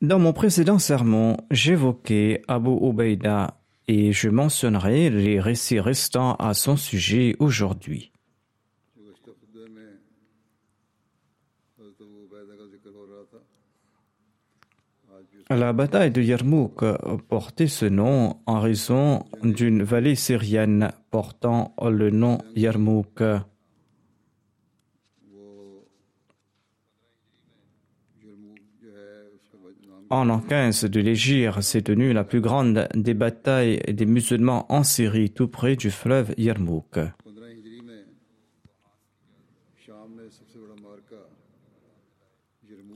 Dans mon précédent sermon, j'évoquais Abu Ubaida et je mentionnerai les récits restants à son sujet aujourd'hui. La bataille de Yarmouk portait ce nom en raison d'une vallée syrienne portant le nom Yarmouk. en l'an 15 de l'Égyre s'est tenue la plus grande des batailles des musulmans en Syrie, tout près du fleuve Yarmouk.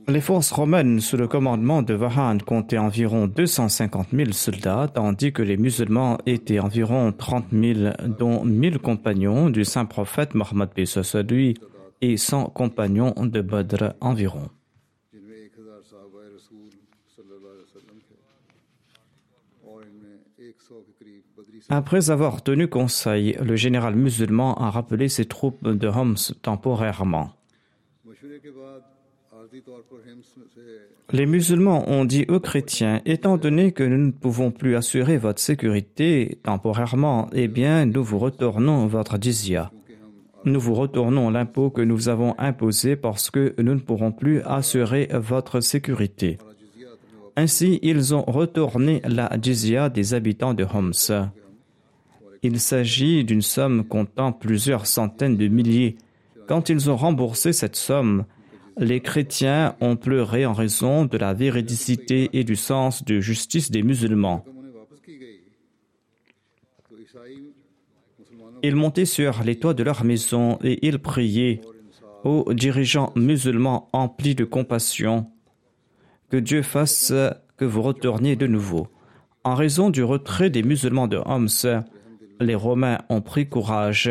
Les forces romaines sous le commandement de Vahan comptaient environ 250 000 soldats, tandis que les musulmans étaient environ 30 000, dont 1000 compagnons du saint prophète Mohammed lui et 100 compagnons de Badr environ. Après avoir tenu conseil, le général musulman a rappelé ses troupes de Homs temporairement. Les musulmans ont dit aux chrétiens, étant donné que nous ne pouvons plus assurer votre sécurité temporairement, eh bien, nous vous retournons votre dizia. Nous vous retournons l'impôt que nous avons imposé parce que nous ne pourrons plus assurer votre sécurité. Ainsi, ils ont retourné la dizia des habitants de Homs. Il s'agit d'une somme comptant plusieurs centaines de milliers. Quand ils ont remboursé cette somme, les chrétiens ont pleuré en raison de la véridicité et du sens de justice des musulmans. Ils montaient sur les toits de leur maison et ils priaient aux dirigeants musulmans emplis de compassion que Dieu fasse que vous retourniez de nouveau. En raison du retrait des musulmans de Homs, les Romains ont pris courage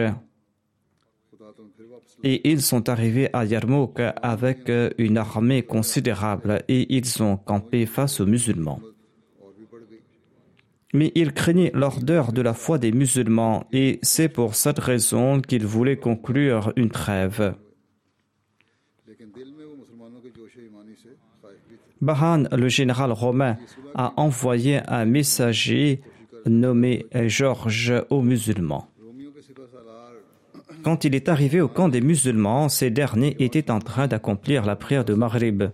et ils sont arrivés à Yarmouk avec euh, une armée considérable et ils ont campé face aux musulmans. Mais ils craignaient l'ordre de la foi des musulmans et c'est pour cette raison qu'ils voulaient conclure une trêve. Bahan, le général romain, a envoyé un messager nommé euh, Georges aux musulmans. Quand il est arrivé au camp des musulmans, ces derniers étaient en train d'accomplir la prière de Maghrib.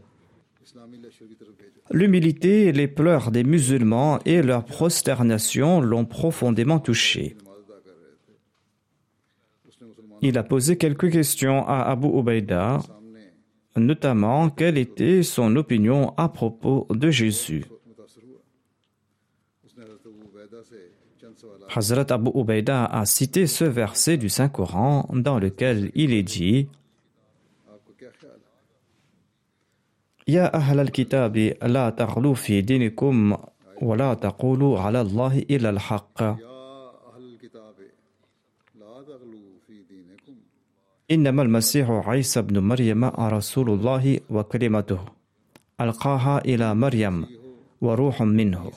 L'humilité les pleurs des musulmans et leur prosternation l'ont profondément touché. Il a posé quelques questions à Abu Ubaïda, notamment quelle était son opinion à propos de Jésus. Hazrat Abu Ubaida a cité ce verset du Saint-Coran dans lequel il est dit Ya ahl al-kitabi la taghlu fi dinikum wa la taqulu ala Allah illa al-haqq. إنما المسيح عيسى بن مريم رسول الله وكلمته ألقاها إلى مريم وروح منه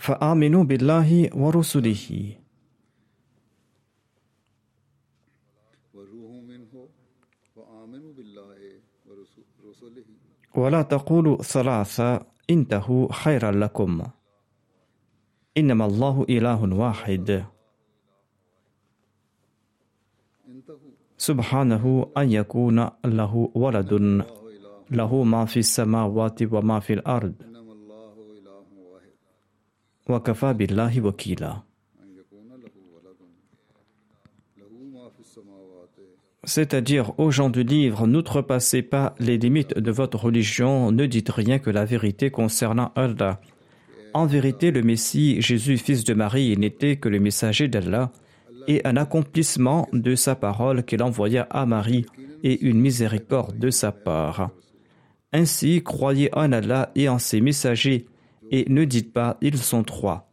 منه فآمنوا بالله ورسله. ولا تقولوا ثلاثة انتهوا خيرا لكم. إنما الله إله واحد. سبحانه أن يكون له ولد. له ما في السماوات وما في الأرض. وكفى بالله وكيلا أن يكون له ولد له ما في السماوات C'est-à-dire, aux gens du livre, n'outrepassez pas les limites de votre religion, ne dites rien que la vérité concernant Allah. En vérité, le Messie, Jésus, fils de Marie, n'était que le messager d'Allah et un accomplissement de sa parole qu'il envoya à Marie et une miséricorde de sa part. Ainsi, croyez en Allah et en ses messagers et ne dites pas ils sont trois.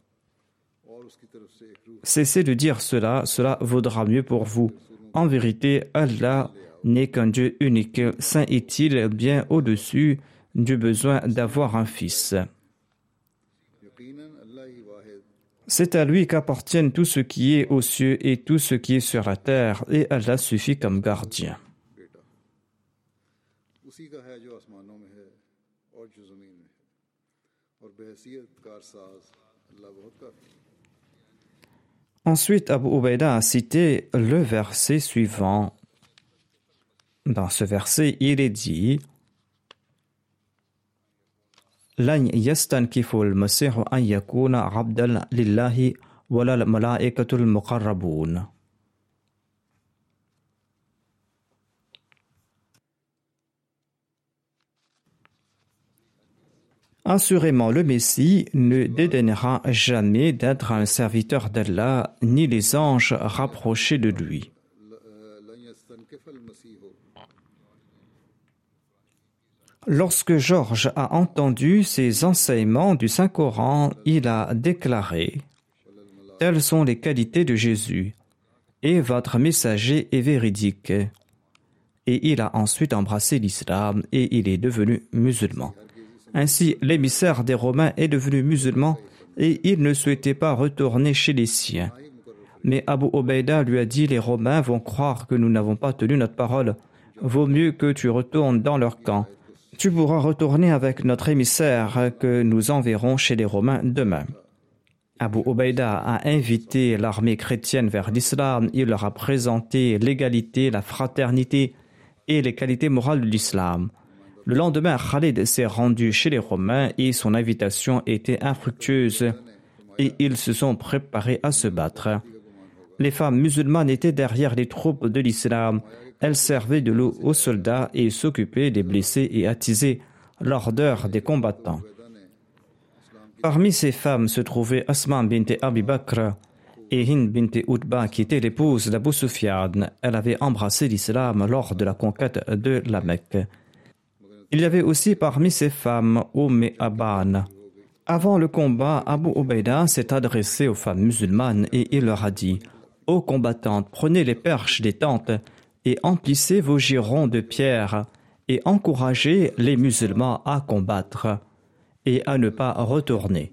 Cessez de dire cela, cela vaudra mieux pour vous. En vérité, Allah n'est qu'un Dieu unique. Saint est-il bien au-dessus du besoin d'avoir un fils? C'est à lui qu'appartiennent tout ce qui est aux cieux et tout ce qui est sur la terre, et Allah suffit comme gardien. Ensuite, Abu Ubaida a cité le verset suivant. Dans ce verset, il est dit لن يستنكف المسيح أن يكون عبدا لله ولا الملائكة المقربون Assurément, le Messie ne dédaignera jamais d'être un serviteur d'Allah, ni les anges rapprochés de lui. Lorsque Georges a entendu ces enseignements du Saint-Coran, il a déclaré Telles sont les qualités de Jésus, et votre messager est véridique. Et il a ensuite embrassé l'islam et il est devenu musulman. Ainsi, l'émissaire des Romains est devenu musulman et il ne souhaitait pas retourner chez les siens. Mais Abu Obeida lui a dit Les Romains vont croire que nous n'avons pas tenu notre parole. Vaut mieux que tu retournes dans leur camp. Tu pourras retourner avec notre émissaire que nous enverrons chez les Romains demain. Abu Obeida a invité l'armée chrétienne vers l'islam. Il leur a présenté l'égalité, la fraternité et les qualités morales de l'islam. Le lendemain, Khalid s'est rendu chez les Romains et son invitation était infructueuse et ils se sont préparés à se battre. Les femmes musulmanes étaient derrière les troupes de l'islam. Elles servaient de l'eau aux soldats et s'occupaient des blessés et attisaient l'ardeur des combattants. Parmi ces femmes se trouvaient Asma bint Abi Bakr et Hind bint Utba qui était l'épouse d'Abu Sufyan. Elle avait embrassé l'islam lors de la conquête de la Mecque. Il y avait aussi parmi ces femmes Oum Aban. Avant le combat, Abu Obeida s'est adressé aux femmes musulmanes et il leur a dit Ô combattantes, prenez les perches des tentes et emplissez vos girons de pierre et encouragez les musulmans à combattre et à ne pas retourner.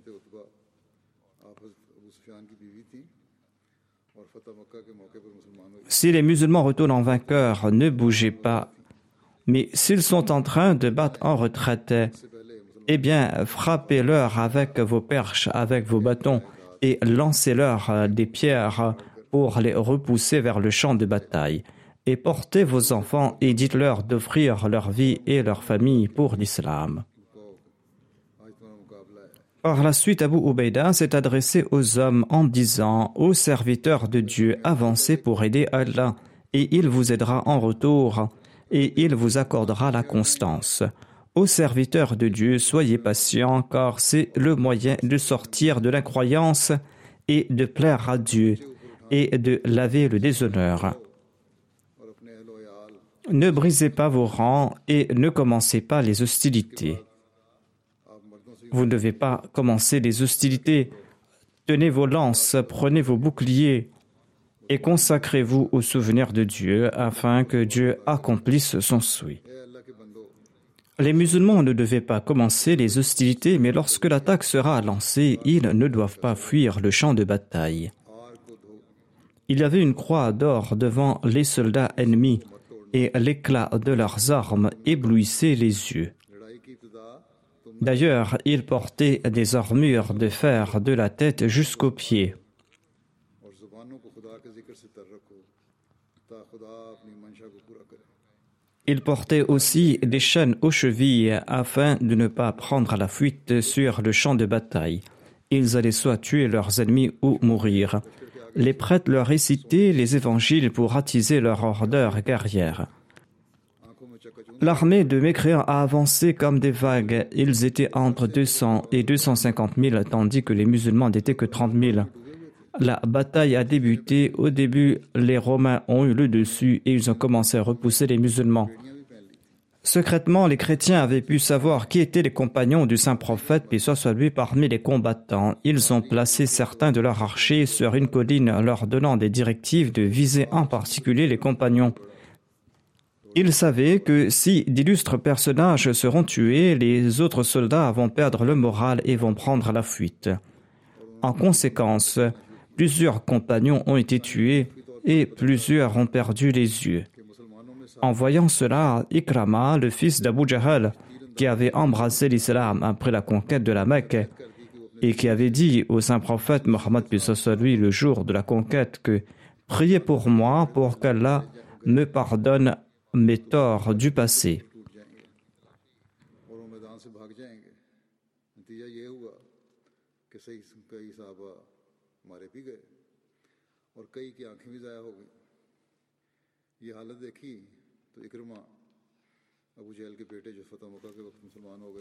Si les musulmans retournent en vainqueur, ne bougez pas mais s'ils sont en train de battre en retraite, eh bien, frappez-leur avec vos perches, avec vos bâtons, et lancez-leur euh, des pierres pour les repousser vers le champ de bataille. Et portez vos enfants et dites-leur d'offrir leur vie et leur famille pour l'islam. Par la suite, Abu Ubaida s'est adressé aux hommes en disant Ô serviteurs de Dieu, avancez pour aider Allah, et il vous aidera en retour et il vous accordera la constance. Ô serviteurs de Dieu, soyez patients, car c'est le moyen de sortir de l'incroyance et de plaire à Dieu et de laver le déshonneur. Ne brisez pas vos rangs et ne commencez pas les hostilités. Vous ne devez pas commencer les hostilités. Tenez vos lances, prenez vos boucliers, et consacrez-vous au souvenir de Dieu afin que Dieu accomplisse son souhait. Les musulmans ne devaient pas commencer les hostilités, mais lorsque l'attaque sera lancée, ils ne doivent pas fuir le champ de bataille. Il y avait une croix d'or devant les soldats ennemis, et l'éclat de leurs armes éblouissait les yeux. D'ailleurs, ils portaient des armures de fer de la tête jusqu'aux pieds. Ils portaient aussi des chaînes aux chevilles afin de ne pas prendre la fuite sur le champ de bataille. Ils allaient soit tuer leurs ennemis ou mourir. Les prêtres leur récitaient les évangiles pour attiser leur ardeur guerrière. L'armée de mécréants a avancé comme des vagues. Ils étaient entre 200 et 250 000, tandis que les musulmans n'étaient que 30 000. La bataille a débuté. Au début, les Romains ont eu le dessus et ils ont commencé à repousser les musulmans. Secrètement, les chrétiens avaient pu savoir qui étaient les compagnons du saint prophète, puis soit lui parmi les combattants. Ils ont placé certains de leurs archers sur une colline, leur donnant des directives de viser en particulier les compagnons. Ils savaient que si d'illustres personnages seront tués, les autres soldats vont perdre le moral et vont prendre la fuite. En conséquence, plusieurs compagnons ont été tués et plusieurs ont perdu les yeux. En voyant cela, Ikrama, le fils d'Abu Jahl, qui avait embrassé l'islam après la conquête de la Mecque et qui avait dit au saint prophète Mohammed lui le jour de la conquête que priez pour moi pour qu'Allah me pardonne mes torts du passé.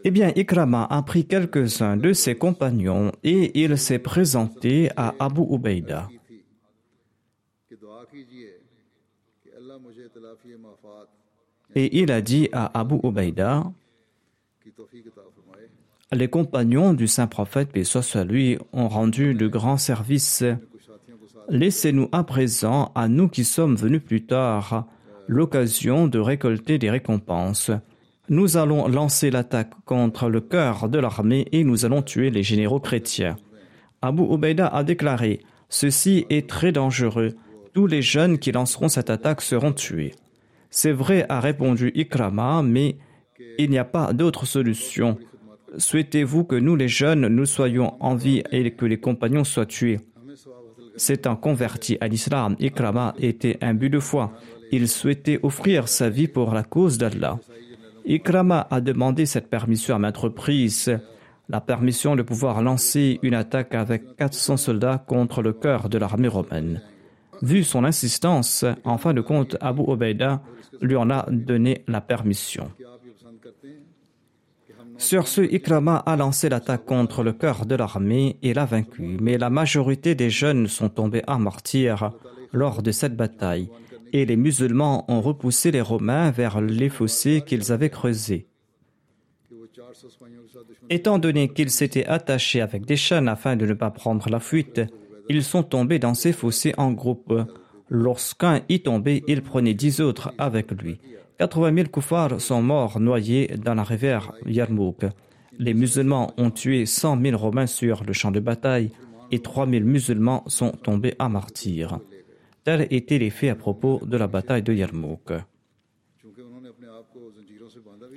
Eh bien, Ikrama a pris quelques-uns de ses compagnons et il s'est présenté à Abu Ubaïda. Et il a dit à Abu Ubaïda, les compagnons du saint prophète, paix soit lui, ont rendu de grands services. Laissez-nous à présent, à nous qui sommes venus plus tard, l'occasion de récolter des récompenses. Nous allons lancer l'attaque contre le cœur de l'armée et nous allons tuer les généraux chrétiens. Abu Obeida a déclaré Ceci est très dangereux. Tous les jeunes qui lanceront cette attaque seront tués. C'est vrai, a répondu Ikrama, mais il n'y a pas d'autre solution. Souhaitez-vous que nous, les jeunes, nous soyons en vie et que les compagnons soient tués? S'étant converti à l'islam, Ikrama était but de foi. Il souhaitait offrir sa vie pour la cause d'Allah. Ikrama a demandé cette permission à maintes reprises, la permission de pouvoir lancer une attaque avec 400 soldats contre le cœur de l'armée romaine. Vu son insistance, en fin de compte, Abu Ubaida lui en a donné la permission. Sur ce, Ikrama a lancé l'attaque contre le cœur de l'armée et l'a vaincu. mais la majorité des jeunes sont tombés à martyr lors de cette bataille, et les musulmans ont repoussé les Romains vers les fossés qu'ils avaient creusés. Étant donné qu'ils s'étaient attachés avec des chaînes afin de ne pas prendre la fuite, ils sont tombés dans ces fossés en groupe. Lorsqu'un y tombait, il prenait dix autres avec lui. 80 000 koufars sont morts noyés dans la rivière Yarmouk. Les musulmans ont tué 100 000 Romains sur le champ de bataille et 3 000 musulmans sont tombés à martyrs. Tels étaient les faits à propos de la bataille de Yarmouk.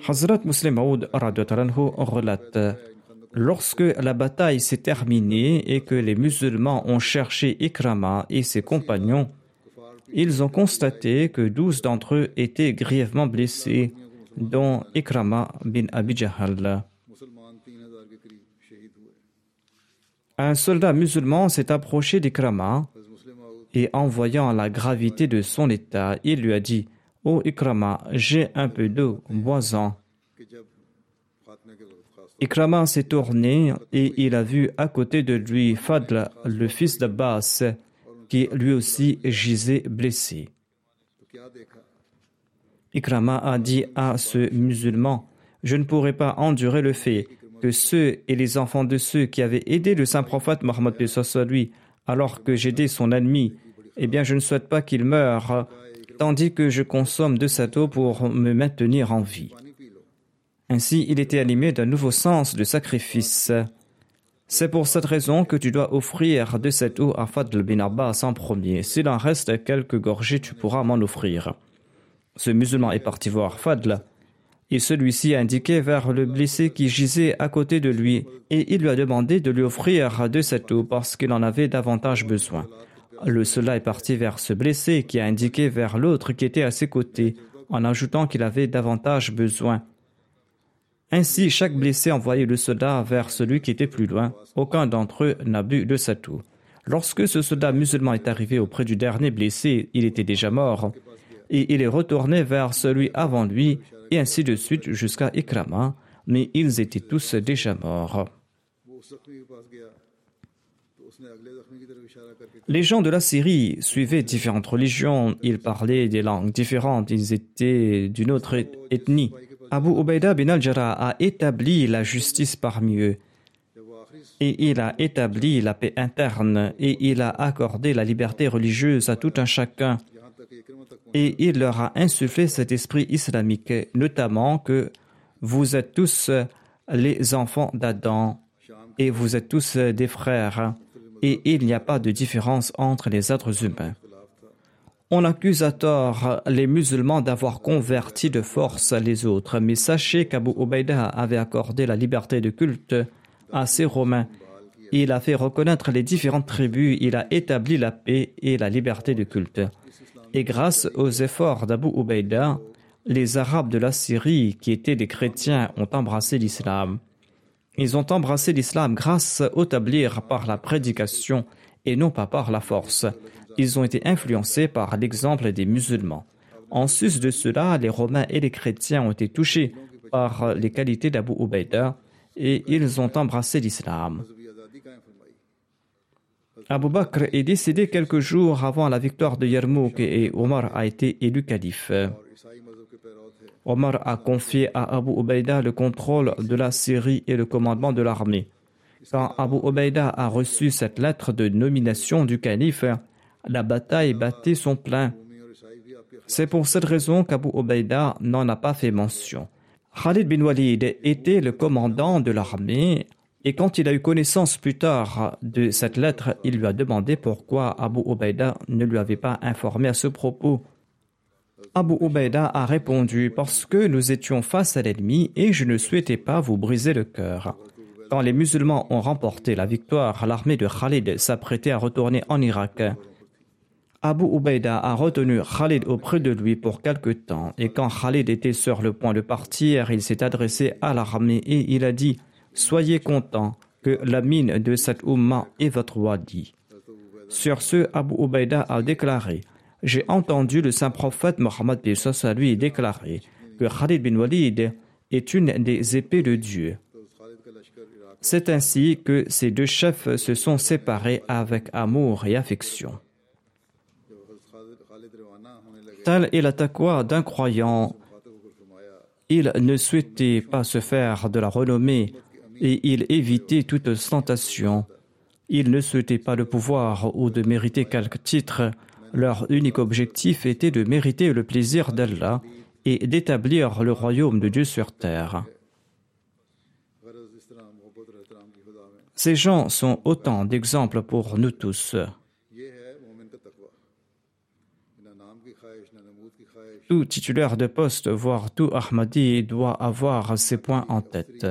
Hazrat Muslim Aoud relate Lorsque la bataille s'est terminée et que les musulmans ont cherché Ikrama et ses compagnons, ils ont constaté que douze d'entre eux étaient grièvement blessés, dont Ikrama bin Abi Un soldat musulman s'est approché d'Ikrama et en voyant la gravité de son état, il lui a dit oh Ikrama, j'ai un peu d'eau, bois-en. Ikrama s'est tourné et il a vu à côté de lui Fadl, le fils d'Abbas, qui lui aussi gisait blessé. Ikrama a dit à ce musulman, je ne pourrai pas endurer le fait que ceux et les enfants de ceux qui avaient aidé le saint prophète Mohammed lui, alors que j'aidais son ennemi, eh bien je ne souhaite pas qu'il meure, tandis que je consomme de cette eau pour me maintenir en vie. Ainsi, il était animé d'un nouveau sens de sacrifice. C'est pour cette raison que tu dois offrir de cette eau à Fadl bin Abbas en premier. S'il en reste quelques gorgées, tu pourras m'en offrir. Ce musulman est parti voir Fadl et celui-ci a indiqué vers le blessé qui gisait à côté de lui, et il lui a demandé de lui offrir de cette eau parce qu'il en avait davantage besoin. Le soldat est parti vers ce blessé qui a indiqué vers l'autre qui était à ses côtés, en ajoutant qu'il avait davantage besoin. Ainsi, chaque blessé envoyait le soldat vers celui qui était plus loin. Aucun d'entre eux n'a bu de cette eau. Lorsque ce soldat musulman est arrivé auprès du dernier blessé, il était déjà mort, et il est retourné vers celui avant lui et ainsi de suite jusqu'à Ikrama, mais ils étaient tous déjà morts. Les gens de la Syrie suivaient différentes religions, ils parlaient des langues différentes, ils étaient d'une autre ethnie. Abu Ubaida bin al-Jarrah a établi la justice parmi eux et il a établi la paix interne et il a accordé la liberté religieuse à tout un chacun et il leur a insufflé cet esprit islamique, notamment que vous êtes tous les enfants d'Adam et vous êtes tous des frères et il n'y a pas de différence entre les êtres humains. On accuse à tort les musulmans d'avoir converti de force les autres, mais sachez qu'Abu Ubaida avait accordé la liberté de culte à ces Romains. Il a fait reconnaître les différentes tribus, il a établi la paix et la liberté de culte. Et grâce aux efforts d'Abu Ubaida, les Arabes de la Syrie, qui étaient des chrétiens, ont embrassé l'islam. Ils ont embrassé l'islam grâce au tablir par la prédication et non pas par la force. Ils ont été influencés par l'exemple des musulmans. En sus de cela, les Romains et les chrétiens ont été touchés par les qualités d'Abu Ubaida et ils ont embrassé l'islam. Abu Bakr est décédé quelques jours avant la victoire de Yarmouk et Omar a été élu calife. Omar a confié à Abu Ubaida le contrôle de la Syrie et le commandement de l'armée. Quand Abu Ubaida a reçu cette lettre de nomination du calife, la bataille battait son plein. C'est pour cette raison qu'Abu Ubaida n'en a pas fait mention. Khalid bin Walid était le commandant de l'armée et quand il a eu connaissance plus tard de cette lettre, il lui a demandé pourquoi Abu Ubaida ne lui avait pas informé à ce propos. Abu Ubaida a répondu Parce que nous étions face à l'ennemi et je ne souhaitais pas vous briser le cœur. Quand les musulmans ont remporté la victoire, l'armée de Khalid s'apprêtait à retourner en Irak. Abu Ubaida a retenu Khalid auprès de lui pour quelque temps, et quand Khalid était sur le point de partir, il s'est adressé à l'armée et il a dit Soyez contents que la mine de cette Ummah est votre wadi. Sur ce, Abu Ubaida a déclaré J'ai entendu le saint prophète Mohammed lui déclarer que Khalid bin Walid est une des épées de Dieu. C'est ainsi que ces deux chefs se sont séparés avec amour et affection. Tel est la d'un croyant. Il ne souhaitait pas se faire de la renommée et il évitait toute ostentation. Il ne souhaitait pas le pouvoir ou de mériter quelque titre. Leur unique objectif était de mériter le plaisir d'Allah et d'établir le royaume de Dieu sur terre. Ces gens sont autant d'exemples pour nous tous. Tout titulaire de poste, voire tout Ahmadi, doit avoir ces points en tête.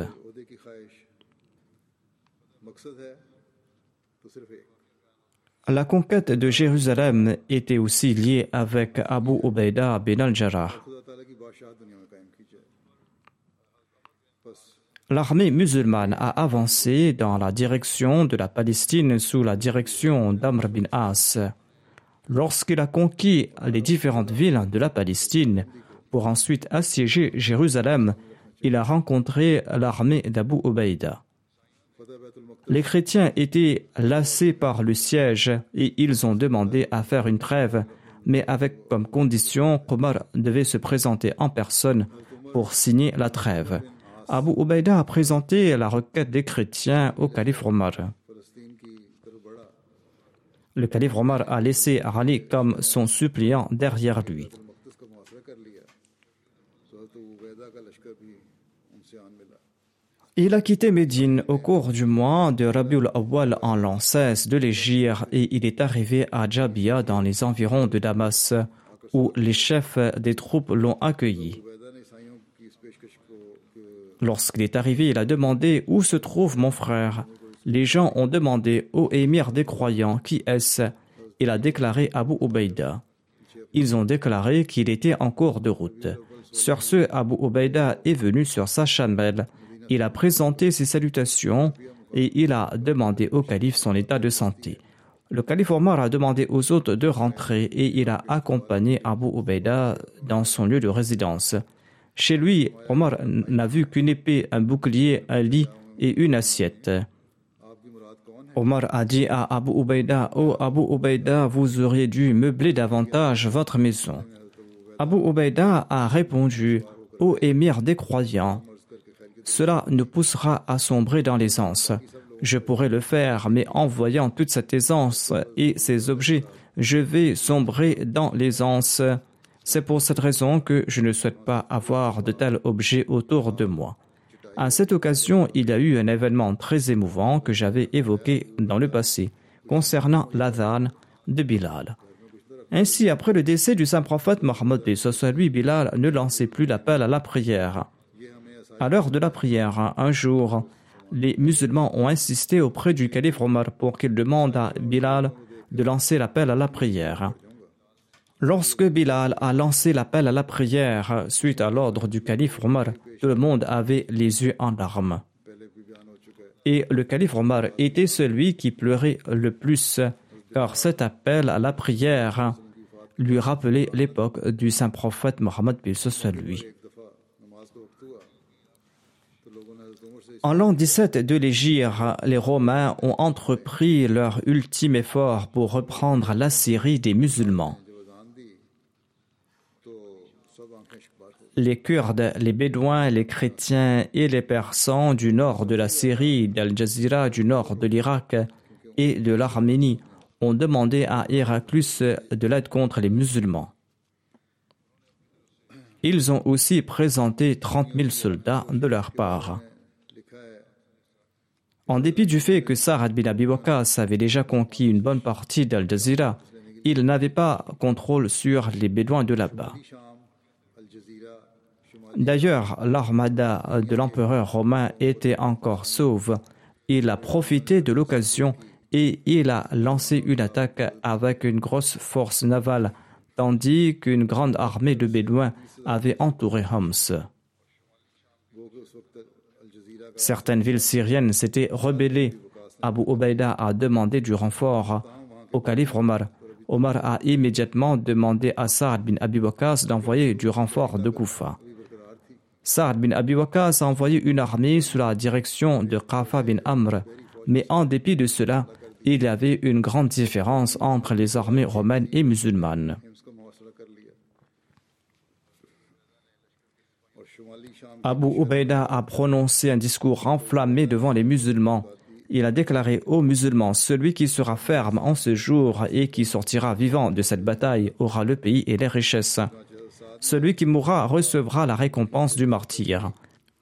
La conquête de Jérusalem était aussi liée avec Abu Ubaida bin al-Jarrah. L'armée musulmane a avancé dans la direction de la Palestine sous la direction d'Amr bin As. Lorsqu'il a conquis les différentes villes de la Palestine pour ensuite assiéger Jérusalem, il a rencontré l'armée d'Abu Ubaida. Les chrétiens étaient lassés par le siège et ils ont demandé à faire une trêve, mais avec comme condition qu'Omar devait se présenter en personne pour signer la trêve. Abu Ubaida a présenté la requête des chrétiens au calife Omar le calife Omar a laissé Ali comme son suppliant derrière lui. Il a quitté Médine au cours du mois de Rabiul Awwal en l'an de l'Égypte et il est arrivé à Jabia dans les environs de Damas où les chefs des troupes l'ont accueilli. Lorsqu'il est arrivé, il a demandé où se trouve mon frère? Les gens ont demandé au émir des croyants Qui est-ce Il a déclaré Abu Ubaïda. Ils ont déclaré qu'il était en cours de route. Sur ce, Abu Ubaïda est venu sur sa chamelle. Il a présenté ses salutations et il a demandé au calife son état de santé. Le calife Omar a demandé aux autres de rentrer et il a accompagné Abu Ubaïda dans son lieu de résidence. Chez lui, Omar n'a vu qu'une épée, un bouclier, un lit et une assiette. Omar a dit à Abu Ubaïda, Oh Abu Ubaïda, vous auriez dû meubler davantage votre maison. Abu Ubaïda a répondu, Ô émir des croyants, cela nous poussera à sombrer dans l'aisance. Je pourrais le faire, mais en voyant toute cette aisance et ces objets, je vais sombrer dans l'aisance. C'est pour cette raison que je ne souhaite pas avoir de tels objets autour de moi. À cette occasion, il y a eu un événement très émouvant que j'avais évoqué dans le passé, concernant l'adhan de Bilal. Ainsi, après le décès du saint prophète Mohammed, lui, Bilal ne lançait plus l'appel à la prière. À l'heure de la prière, un jour, les musulmans ont insisté auprès du calife Omar pour qu'il demande à Bilal de lancer l'appel à la prière. Lorsque Bilal a lancé l'appel à la prière suite à l'ordre du calife Omar, tout le monde avait les yeux en larmes. Et le calife Omar était celui qui pleurait le plus, car cet appel à la prière lui rappelait l'époque du saint prophète Mohammed lui. En l'an 17 de l'Égypte, les Romains ont entrepris leur ultime effort pour reprendre la Syrie des musulmans. les Kurdes, les Bédouins, les chrétiens et les persans du nord de la Syrie, d'Al Jazeera, du nord de l'Irak et de l'Arménie ont demandé à Héraclus de l'aide contre les musulmans. Ils ont aussi présenté 30 000 soldats de leur part. En dépit du fait que Sarad bin Abi Waqqas avait déjà conquis une bonne partie d'Al Jazeera, il n'avait pas contrôle sur les Bédouins de là-bas. D'ailleurs, l'armada de l'empereur romain était encore sauve. Il a profité de l'occasion et il a lancé une attaque avec une grosse force navale, tandis qu'une grande armée de Bédouins avait entouré Homs. Certaines villes syriennes s'étaient rebellées. Abu Obaïda a demandé du renfort au calife Omar. Omar a immédiatement demandé à Saad bin Abi d'envoyer du renfort de Koufa. Saad bin Abi a envoyé une armée sous la direction de Qafa bin Amr, mais en dépit de cela, il y avait une grande différence entre les armées romaines et musulmanes. Abu Ubaida a prononcé un discours enflammé devant les musulmans. Il a déclaré aux musulmans Celui qui sera ferme en ce jour et qui sortira vivant de cette bataille aura le pays et les richesses. Celui qui mourra recevra la récompense du martyr.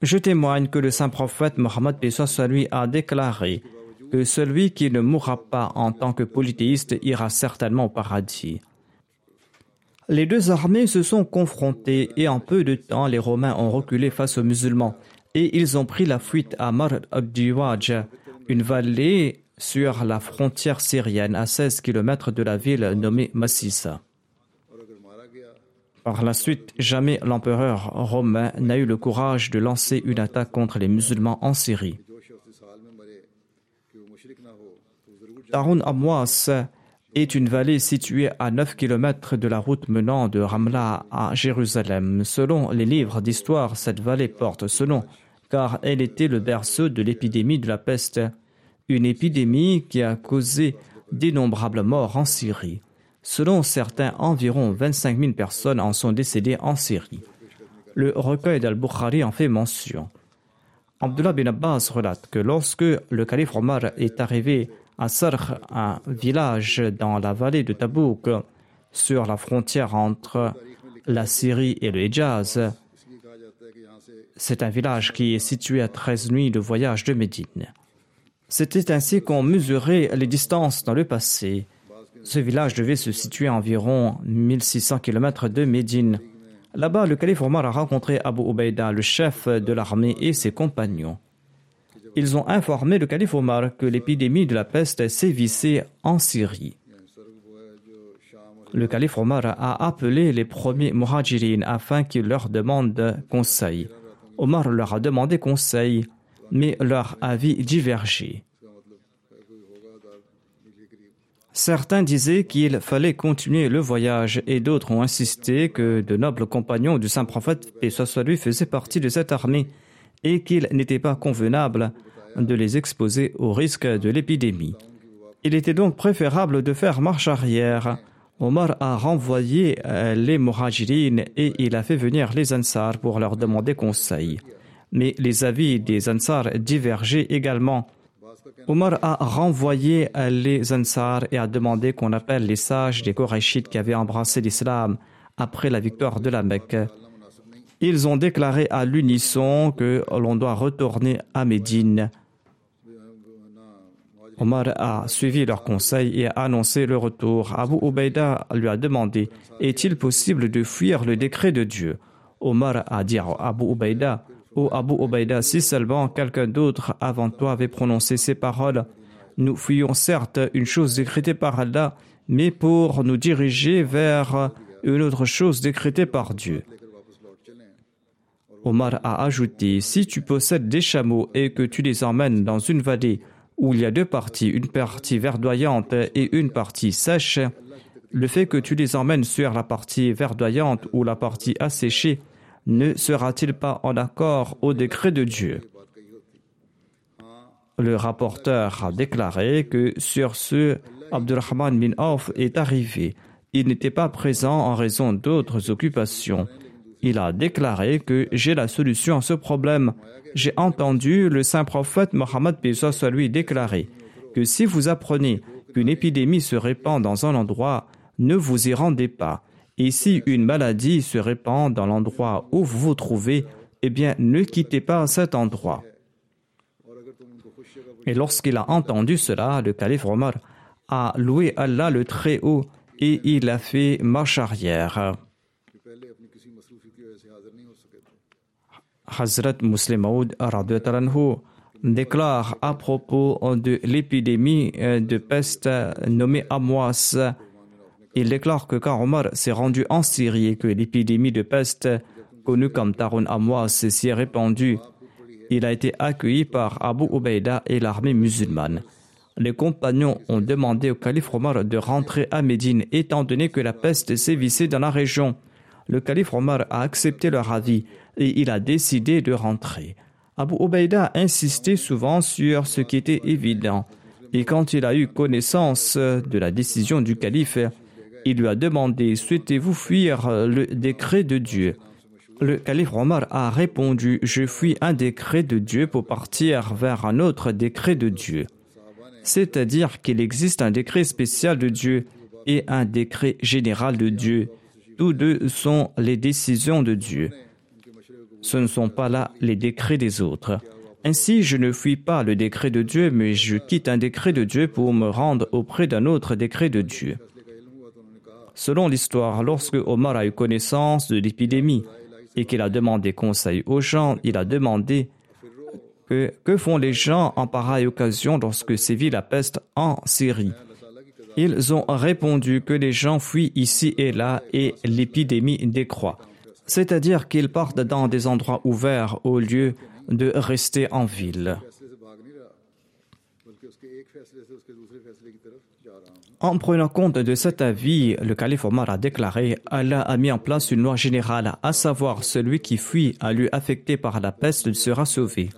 Je témoigne que le saint prophète Mohammed lui a déclaré que celui qui ne mourra pas en tant que polythéiste ira certainement au paradis. Les deux armées se sont confrontées et en peu de temps, les Romains ont reculé face aux musulmans et ils ont pris la fuite à Mar al-Diwaj, une vallée sur la frontière syrienne à 16 km de la ville nommée Massissa. Par la suite, jamais l'empereur romain n'a eu le courage de lancer une attaque contre les musulmans en Syrie. Tarun Amwas est une vallée située à 9 km de la route menant de Ramla à Jérusalem. Selon les livres d'histoire, cette vallée porte ce nom car elle était le berceau de l'épidémie de la peste, une épidémie qui a causé d'innombrables morts en Syrie. Selon certains, environ 25 000 personnes en sont décédées en Syrie. Le recueil d'Al-Bukhari en fait mention. Abdullah bin Abbas relate que lorsque le calife Omar est arrivé à Sarh, un village dans la vallée de Tabouk, sur la frontière entre la Syrie et le Hijaz. C'est un village qui est situé à 13 nuits de voyage de Médine. C'était ainsi qu'on mesurait les distances dans le passé. Ce village devait se situer à environ 1600 km de Médine. Là-bas, le calife Omar a rencontré Abu Ubaïda, le chef de l'armée, et ses compagnons. Ils ont informé le calife Omar que l'épidémie de la peste sévissait en Syrie. Le calife Omar a appelé les premiers muhajirines afin qu'ils leur demandent conseil. Omar leur a demandé conseil, mais leur avis divergeait. Certains disaient qu'il fallait continuer le voyage et d'autres ont insisté que de nobles compagnons du saint prophète, et soit lui, faisaient partie de cette armée et qu'il n'était pas convenable de les exposer au risque de l'épidémie. Il était donc préférable de faire marche arrière. Omar a renvoyé euh, les Muhajirines et il a fait venir les Ansar pour leur demander conseil. Mais les avis des Ansar divergeaient également. Omar a renvoyé les Ansar et a demandé qu'on appelle les sages des Korachites qui avaient embrassé l'islam après la victoire de la Mecque. Ils ont déclaré à l'unisson que l'on doit retourner à Médine. Omar a suivi leur conseil et a annoncé le retour. Abu Ubaida lui a demandé Est-il possible de fuir le décret de Dieu? Omar a dit à Abu Ubaida Ô Abu Ubaida, si seulement quelqu'un d'autre avant toi avait prononcé ces paroles, nous fuyons certes une chose décrétée par Allah, mais pour nous diriger vers une autre chose décrétée par Dieu. Omar a ajouté, si tu possèdes des chameaux et que tu les emmènes dans une vallée où il y a deux parties, une partie verdoyante et une partie sèche, le fait que tu les emmènes sur la partie verdoyante ou la partie asséchée ne sera-t-il pas en accord au décret de Dieu Le rapporteur a déclaré que sur ce, Abdurrahman bin Auf est arrivé. Il n'était pas présent en raison d'autres occupations. Il a déclaré que j'ai la solution à ce problème. J'ai entendu le saint prophète Mohammed soit lui déclarer que si vous apprenez qu'une épidémie se répand dans un endroit, ne vous y rendez pas. Et si une maladie se répand dans l'endroit où vous vous trouvez, eh bien, ne quittez pas cet endroit. Et lorsqu'il a entendu cela, le calife Omar a loué Allah le Très-Haut et il a fait marche arrière. Hazrat Muslim Maud déclare à propos de l'épidémie de peste nommée Amwas il déclare que quand Omar s'est rendu en Syrie et que l'épidémie de peste, connue comme Tarun Amwas, s'y est répandue, il a été accueilli par Abu Ubaida et l'armée musulmane. Les compagnons ont demandé au calife Omar de rentrer à Médine étant donné que la peste sévissait dans la région. Le calife Omar a accepté leur avis et il a décidé de rentrer. Abu Ubaida a insisté souvent sur ce qui était évident. Et quand il a eu connaissance de la décision du calife, il lui a demandé Souhaitez-vous fuir le décret de Dieu? Le calife Omar a répondu Je fuis un décret de Dieu pour partir vers un autre décret de Dieu. C'est-à-dire qu'il existe un décret spécial de Dieu et un décret général de Dieu. Tous deux sont les décisions de Dieu. Ce ne sont pas là les décrets des autres. Ainsi, je ne fuis pas le décret de Dieu, mais je quitte un décret de Dieu pour me rendre auprès d'un autre décret de Dieu. Selon l'histoire, lorsque Omar a eu connaissance de l'épidémie et qu'il a demandé conseil aux gens, il a demandé que, font les gens en pareille occasion lorsque sévit la peste en Syrie. Ils ont répondu que les gens fuient ici et là et l'épidémie décroît. C'est-à-dire qu'ils partent dans des endroits ouverts au lieu de rester en ville. En prenant compte de cet avis, le calife Omar a déclaré Allah a mis en place une loi générale, à savoir celui qui fuit à lui affecté par la peste sera sauvé.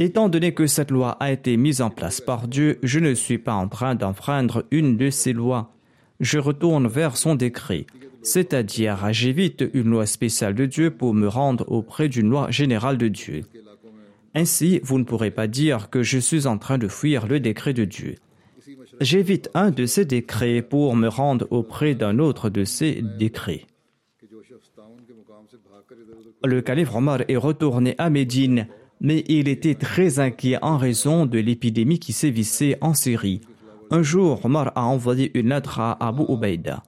Étant donné que cette loi a été mise en place par Dieu, je ne suis pas en train d'enfreindre une de ces lois. Je retourne vers son décret, c'est-à-dire j'évite une loi spéciale de Dieu pour me rendre auprès d'une loi générale de Dieu. Ainsi, vous ne pourrez pas dire que je suis en train de fuir le décret de Dieu. J'évite un de ces décrets pour me rendre auprès d'un autre de ces décrets. Le calife Omar est retourné à Médine, mais il était très inquiet en raison de l'épidémie qui sévissait en Syrie. Un jour, Omar a envoyé une lettre à Abu Ubaida.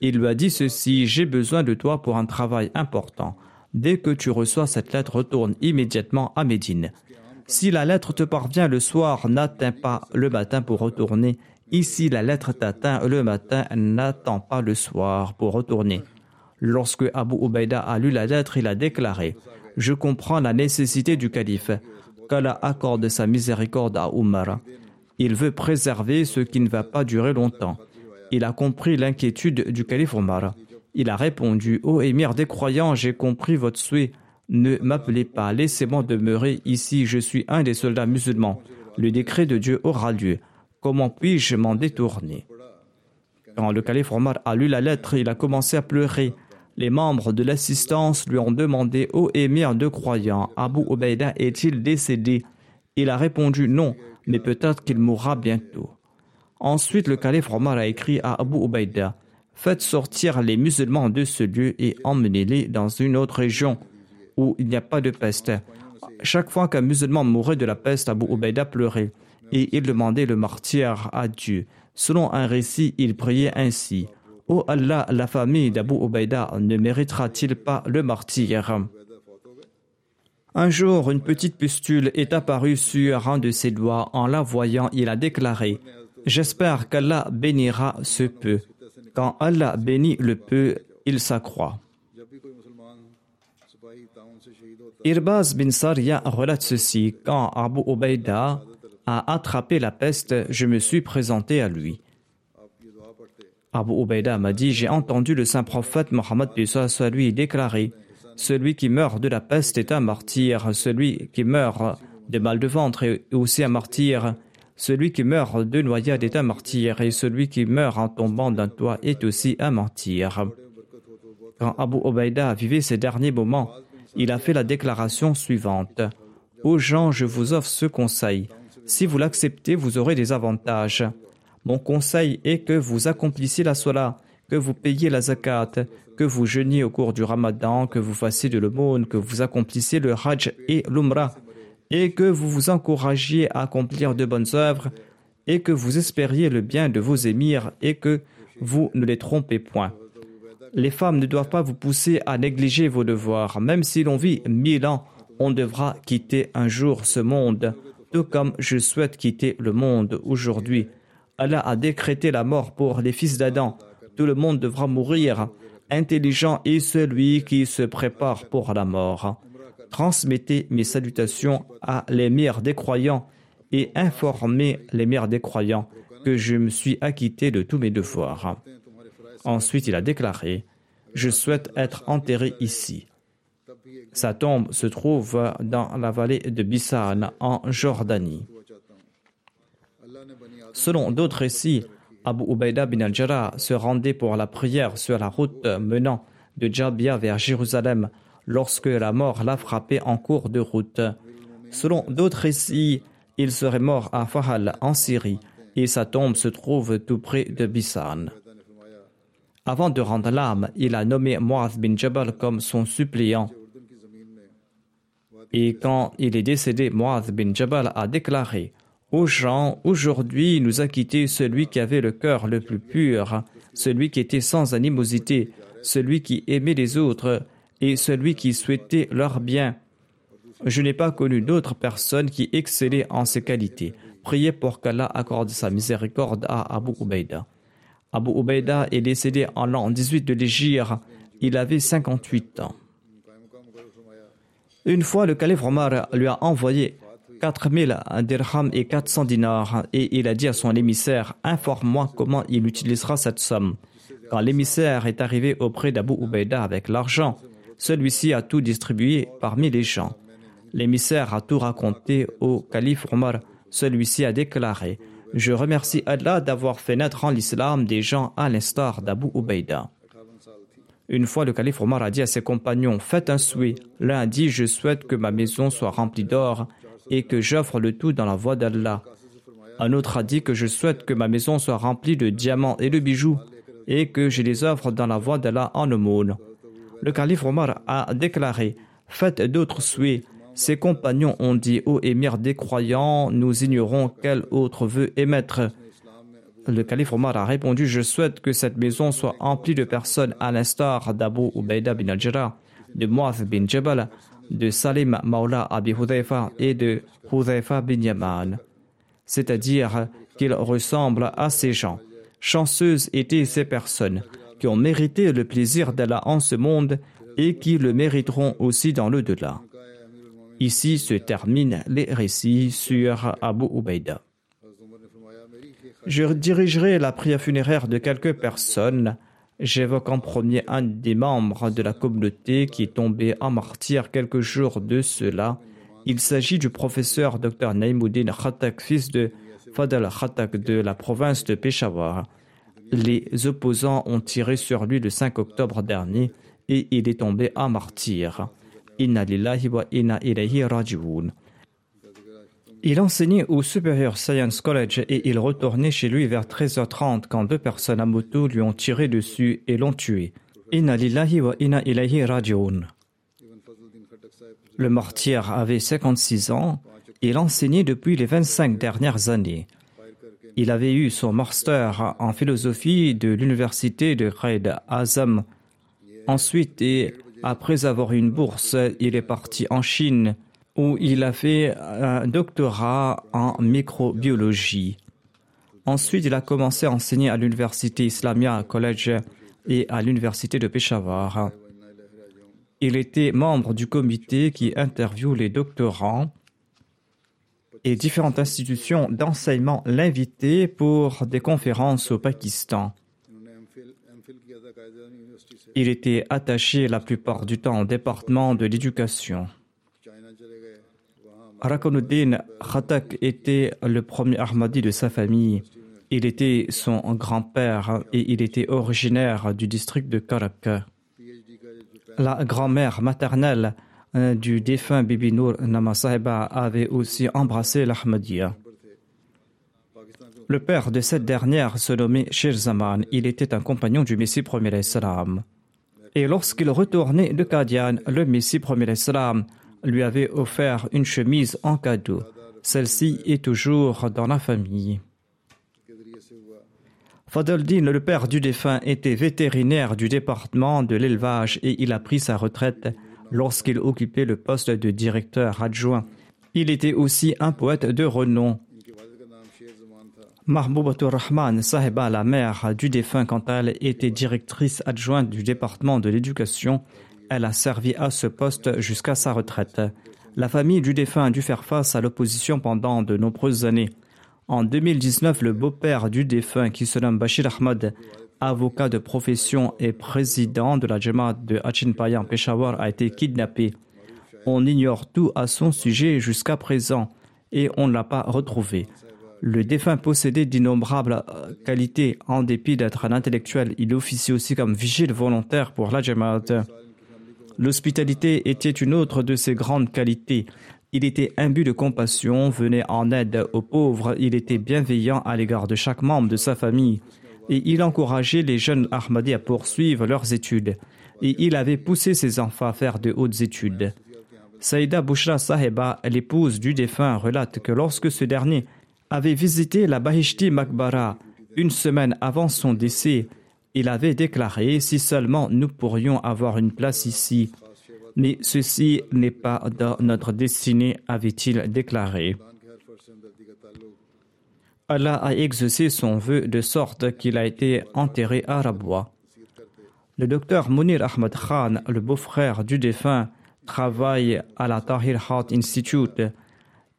Il lui a dit ceci J'ai besoin de toi pour un travail important. Dès que tu reçois cette lettre, retourne immédiatement à Médine. Si la lettre te parvient le soir, n'atteins pas le matin pour retourner. Ici, la lettre t'atteint le matin, n'attends pas le soir pour retourner. Lorsque Abu Ubaida a lu la lettre, il a déclaré Je comprends la nécessité du calife. Qu'Allah accorde sa miséricorde à Umar. Il veut préserver ce qui ne va pas durer longtemps. Il a compris l'inquiétude du calife Omar. Il a répondu Ô émir des croyants, j'ai compris votre souhait. Ne m'appelez pas, laissez-moi demeurer ici, je suis un des soldats musulmans. Le décret de Dieu aura lieu. Comment puis-je m'en détourner? Quand le calife Omar a lu la lettre, il a commencé à pleurer. Les membres de l'assistance lui ont demandé Ô émir de croyants, Abu Ubaida est-il décédé? Il a répondu Non, mais peut-être qu'il mourra bientôt. Ensuite, le calife Omar a écrit à Abu Ubaida Faites sortir les musulmans de ce lieu et emmenez-les dans une autre région où il n'y a pas de peste. Chaque fois qu'un musulman mourait de la peste, Abu Ubaida pleurait et il demandait le martyr à Dieu. Selon un récit, il priait ainsi Ô Allah, la famille d'Abu Ubaida ne méritera-t-il pas le martyr? Un jour, une petite pustule est apparue sur un de ses doigts. En la voyant, il a déclaré J'espère qu'Allah bénira ce peu. Quand Allah bénit le peu, il s'accroît. Irbaz bin Saria relate ceci Quand Abu Ubaida a attrapé la peste, je me suis présenté à lui. Abu Ubaida m'a dit J'ai entendu le saint prophète Mohammed soit lui déclarer Celui qui meurt de la peste est un martyr, celui qui meurt de mal de ventre est aussi un martyr, celui qui meurt de noyade est un martyr, et celui qui meurt en tombant d'un toit est aussi un martyr. Quand Abu Ubaida vivait ces derniers moments, il a fait la déclaration suivante. Aux gens, je vous offre ce conseil. Si vous l'acceptez, vous aurez des avantages. Mon conseil est que vous accomplissiez la sola, que vous payiez la zakat, que vous jeûniez au cours du ramadan, que vous fassiez de l'aumône, que vous accomplissiez le hajj et l'umrah, et que vous vous encouragiez à accomplir de bonnes œuvres, et que vous espériez le bien de vos émirs, et que vous ne les trompez point. Les femmes ne doivent pas vous pousser à négliger vos devoirs. Même si l'on vit mille ans, on devra quitter un jour ce monde, tout comme je souhaite quitter le monde aujourd'hui. Allah a décrété la mort pour les fils d'Adam. Tout le monde devra mourir. Intelligent est celui qui se prépare pour la mort. Transmettez mes salutations à l'émir des croyants et informez l'émir des croyants que je me suis acquitté de tous mes devoirs. Ensuite, il a déclaré Je souhaite être enterré ici. Sa tombe se trouve dans la vallée de Bissan, en Jordanie. Selon d'autres récits, Abu Ubaida bin al-Jarrah se rendait pour la prière sur la route menant de Jabia vers Jérusalem lorsque la mort l'a frappé en cours de route. Selon d'autres récits, il serait mort à Fahal en Syrie et sa tombe se trouve tout près de Bissan. Avant de rendre l'âme, il a nommé Muaz bin Jabal comme son suppléant. Et quand il est décédé, Muaz bin Jabal a déclaré Aux gens, aujourd'hui nous a quitté celui qui avait le cœur le plus pur, celui qui était sans animosité, celui qui aimait les autres et celui qui souhaitait leur bien. Je n'ai pas connu d'autres personnes qui excellaient en ces qualités. Priez pour qu'Allah accorde sa miséricorde à Abu Ubaida. Abu Ubaida est décédé en l'an 18 de l'Égypte. Il avait 58 ans. Une fois, le calife Omar lui a envoyé 4000 dirhams et 400 dinars et il a dit à son émissaire Informe-moi comment il utilisera cette somme. Quand l'émissaire est arrivé auprès d'Abu Ubaida avec l'argent, celui-ci a tout distribué parmi les gens. L'émissaire a tout raconté au calife Omar. Celui-ci a déclaré je remercie Allah d'avoir fait naître en l'islam des gens à l'instar d'Abu Ubaida. Une fois, le calife Omar a dit à ses compagnons Faites un souhait. L'un a dit Je souhaite que ma maison soit remplie d'or et que j'offre le tout dans la voie d'Allah. Un autre a dit que je souhaite que ma maison soit remplie de diamants et de bijoux et que je les offre dans la voie d'Allah en aumône. Le calife Omar a déclaré Faites d'autres souhaits. Ses compagnons ont dit Ô émir des croyants, nous ignorons quel autre vœu émettre. Le calife Omar a répondu Je souhaite que cette maison soit emplie de personnes à l'instar d'Abu Ubaida bin al-Jarrah, de Muaz bin Jabal, de Salim Maula Abi Hudayfa et de Hudayfa bin Yaman. C'est-à-dire qu'il ressemble à ces gens. Chanceuses étaient ces personnes qui ont mérité le plaisir d'Allah en ce monde et qui le mériteront aussi dans le delà. Ici se terminent les récits sur Abu Ubaida. Je dirigerai la prière funéraire de quelques personnes. J'évoque en premier un des membres de la communauté qui est tombé en martyr quelques jours de cela. Il s'agit du professeur Dr Naïmoudine Khatak, fils de Fadal Khatak de la province de Peshawar. Les opposants ont tiré sur lui le 5 octobre dernier et il est tombé en martyr. Inna wa inna. Il enseignait au Superior Science College et il retournait chez lui vers 13h30 quand deux personnes à moto lui ont tiré dessus et l'ont tué. Inna lillahi wa inna ilayhi raji'un. Le martyr avait 56 ans il enseignait depuis les 25 dernières années. Il avait eu son master en philosophie de l'université de Raid Azam. Ensuite, et après avoir une bourse, il est parti en Chine où il a fait un doctorat en microbiologie. Ensuite, il a commencé à enseigner à l'université Islamia College et à l'université de Peshawar. Il était membre du comité qui interviewe les doctorants et différentes institutions d'enseignement l'invitaient pour des conférences au Pakistan. Il était attaché la plupart du temps au département de l'éducation. Rakonuddin Khatak était le premier Ahmadi de sa famille. Il était son grand-père et il était originaire du district de Karak. La grand-mère maternelle euh, du défunt Bibi Noor Namasahiba avait aussi embrassé l'Ahmadiyya. Le père de cette dernière se nommait Shirzaman. Il était un compagnon du Messie premier salam. Et lorsqu'il retournait de Qadian, le Messie premier salam lui avait offert une chemise en cadeau. Celle-ci est toujours dans la famille. Fadaldin, le père du défunt, était vétérinaire du département de l'élevage et il a pris sa retraite lorsqu'il occupait le poste de directeur adjoint. Il était aussi un poète de renom. Mahboubatur Rahman Sahiba, la mère du défunt, quant à elle, était directrice adjointe du département de l'éducation elle a servi à ce poste jusqu'à sa retraite. La famille du défunt a dû faire face à l'opposition pendant de nombreuses années. En 2019, le beau-père du défunt, qui se nomme Bashir Ahmad, avocat de profession et président de la Jamaat de Achinpayan Peshawar, a été kidnappé. On ignore tout à son sujet jusqu'à présent et on ne l'a pas retrouvé. Le défunt possédait d'innombrables euh, qualités. En dépit d'être un intellectuel, il officie aussi comme vigile volontaire pour la. L'hospitalité était une autre de ses grandes qualités. Il était imbu de compassion, venait en aide aux pauvres, il était bienveillant à l'égard de chaque membre de sa famille, et il encourageait les jeunes Ahmadis à poursuivre leurs études, et il avait poussé ses enfants à faire de hautes études. Saïda Bouchra Saheba, l'épouse du défunt, relate que lorsque ce dernier avait visité la Bahishti Makbara une semaine avant son décès, il avait déclaré Si seulement nous pourrions avoir une place ici. Mais ceci n'est pas dans notre destinée, avait-il déclaré. Allah a exaucé son vœu de sorte qu'il a été enterré à Rabwa. Le docteur Munir Ahmad Khan, le beau-frère du défunt, travaille à la Tahir Heart Institute.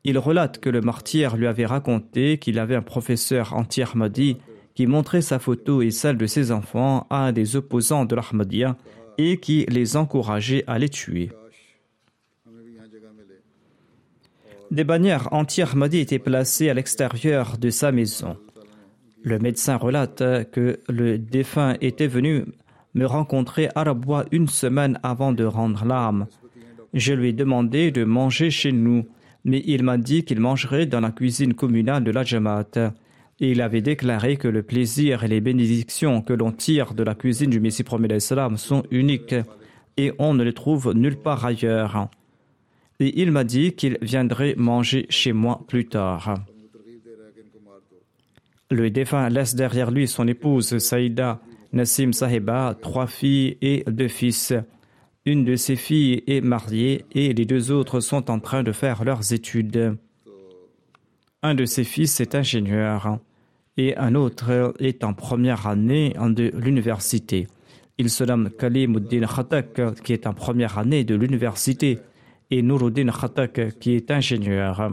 Il relate que le martyr lui avait raconté qu'il avait un professeur anti-Ahmadi qui montrait sa photo et celle de ses enfants à des opposants de l'Ahmadiyya et qui les encourageait à les tuer. Des bannières anti-Ahmadi étaient placées à l'extérieur de sa maison. Le médecin relate que le défunt était venu me rencontrer à Rabwa une semaine avant de rendre l'âme. Je lui ai demandé de manger chez nous, mais il m'a dit qu'il mangerait dans la cuisine communale de la Jamaat. Et il avait déclaré que le plaisir et les bénédictions que l'on tire de la cuisine du Messie premier sont uniques et on ne les trouve nulle part ailleurs. Et il m'a dit qu'il viendrait manger chez moi plus tard. Le défunt laisse derrière lui son épouse Saïda Nassim Sahiba, trois filles et deux fils. Une de ses filles est mariée et les deux autres sont en train de faire leurs études. Un de ses fils est ingénieur et un autre est en première année de l'université. Il se nomme Kalimuddin Khatak qui est en première année de l'université et Nuruddin Khatak qui est ingénieur.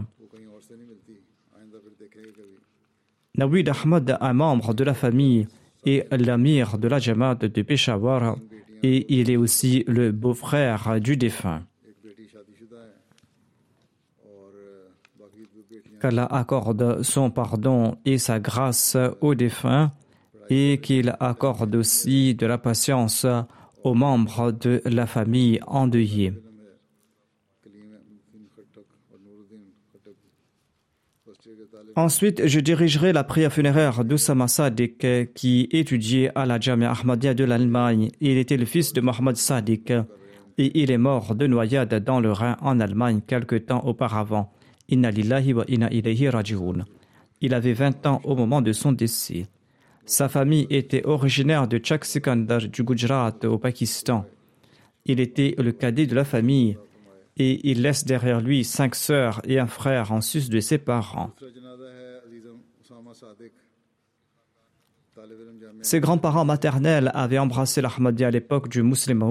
Nawid Ahmad, un membre de la famille, est l'amir de la Jamaat de Peshawar et il est aussi le beau-frère du défunt. Qu'Allah accorde son pardon et sa grâce au défunt et qu'il accorde aussi de la patience aux membres de la famille endeuillée. Ensuite, je dirigerai la prière funéraire d'Oussama Sadiq qui étudiait à la Jamia Ahmadiyya de l'Allemagne. Il était le fils de Mohamed Sadiq et il est mort de noyade dans le Rhin en Allemagne quelque temps auparavant. Wa raji'un. Il avait 20 ans au moment de son décès. Sa famille était originaire de Chak Sikandar du Gujarat au Pakistan. Il était le cadet de la famille et il laisse derrière lui cinq sœurs et un frère en sus de ses parents. Ses grands-parents maternels avaient embrassé l'Ahmadiyya à l'époque du Muslim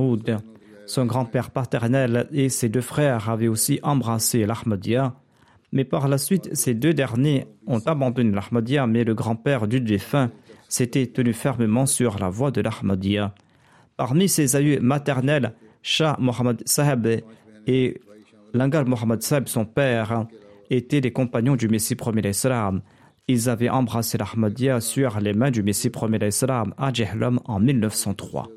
Son grand-père paternel et ses deux frères avaient aussi embrassé l'Ahmadiyya. Mais par la suite, ces deux derniers ont abandonné l'Ahmadiyya, mais le grand-père du défunt s'était tenu fermement sur la voie de l'Ahmadiyya. Parmi ses aïeux maternels, Shah Mohammad Saheb et Langar Mohammad Saheb, son père, étaient des compagnons du Messie premier l'Islam. Ils avaient embrassé l'Ahmadiyya sur les mains du Messie premier l'Islam à Jehlam en 1903.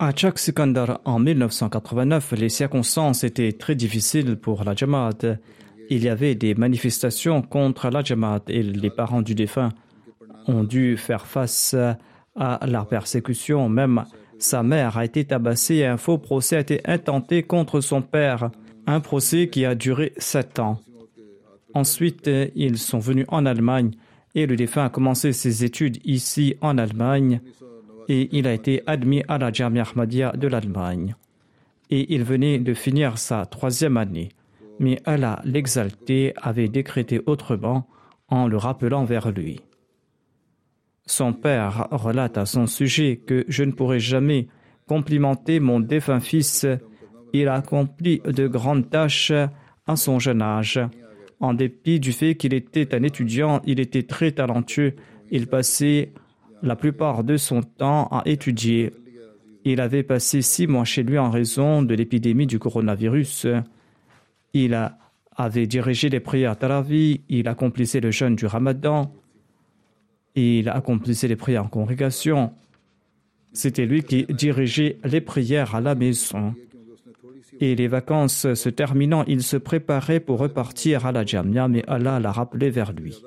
À Chak Sikandar en 1989, les circonstances étaient très difficiles pour la Jamaat. Il y avait des manifestations contre la Jamaat et les parents du défunt ont dû faire face à la persécution. Même sa mère a été tabassée et un faux procès a été intenté contre son père, un procès qui a duré sept ans. Ensuite, ils sont venus en Allemagne et le défunt a commencé ses études ici en Allemagne et il a été admis à la Jamia Ahmadiyya de l'Allemagne. Et il venait de finir sa troisième année. Mais Allah l'exalté avait décrété autrement en le rappelant vers lui. Son père relate à son sujet que je ne pourrai jamais complimenter mon défunt fils. Il a accompli de grandes tâches à son jeune âge. En dépit du fait qu'il était un étudiant, il était très talentueux. Il passait la plupart de son temps à étudier. Il avait passé six mois chez lui en raison de l'épidémie du coronavirus. Il avait dirigé les prières Taravi, il accomplissait le jeûne du Ramadan, il accomplissait les prières en congrégation. C'était lui qui dirigeait les prières à la maison. Et les vacances se terminant, il se préparait pour repartir à la Jamia, mais Allah l'a rappelé vers lui.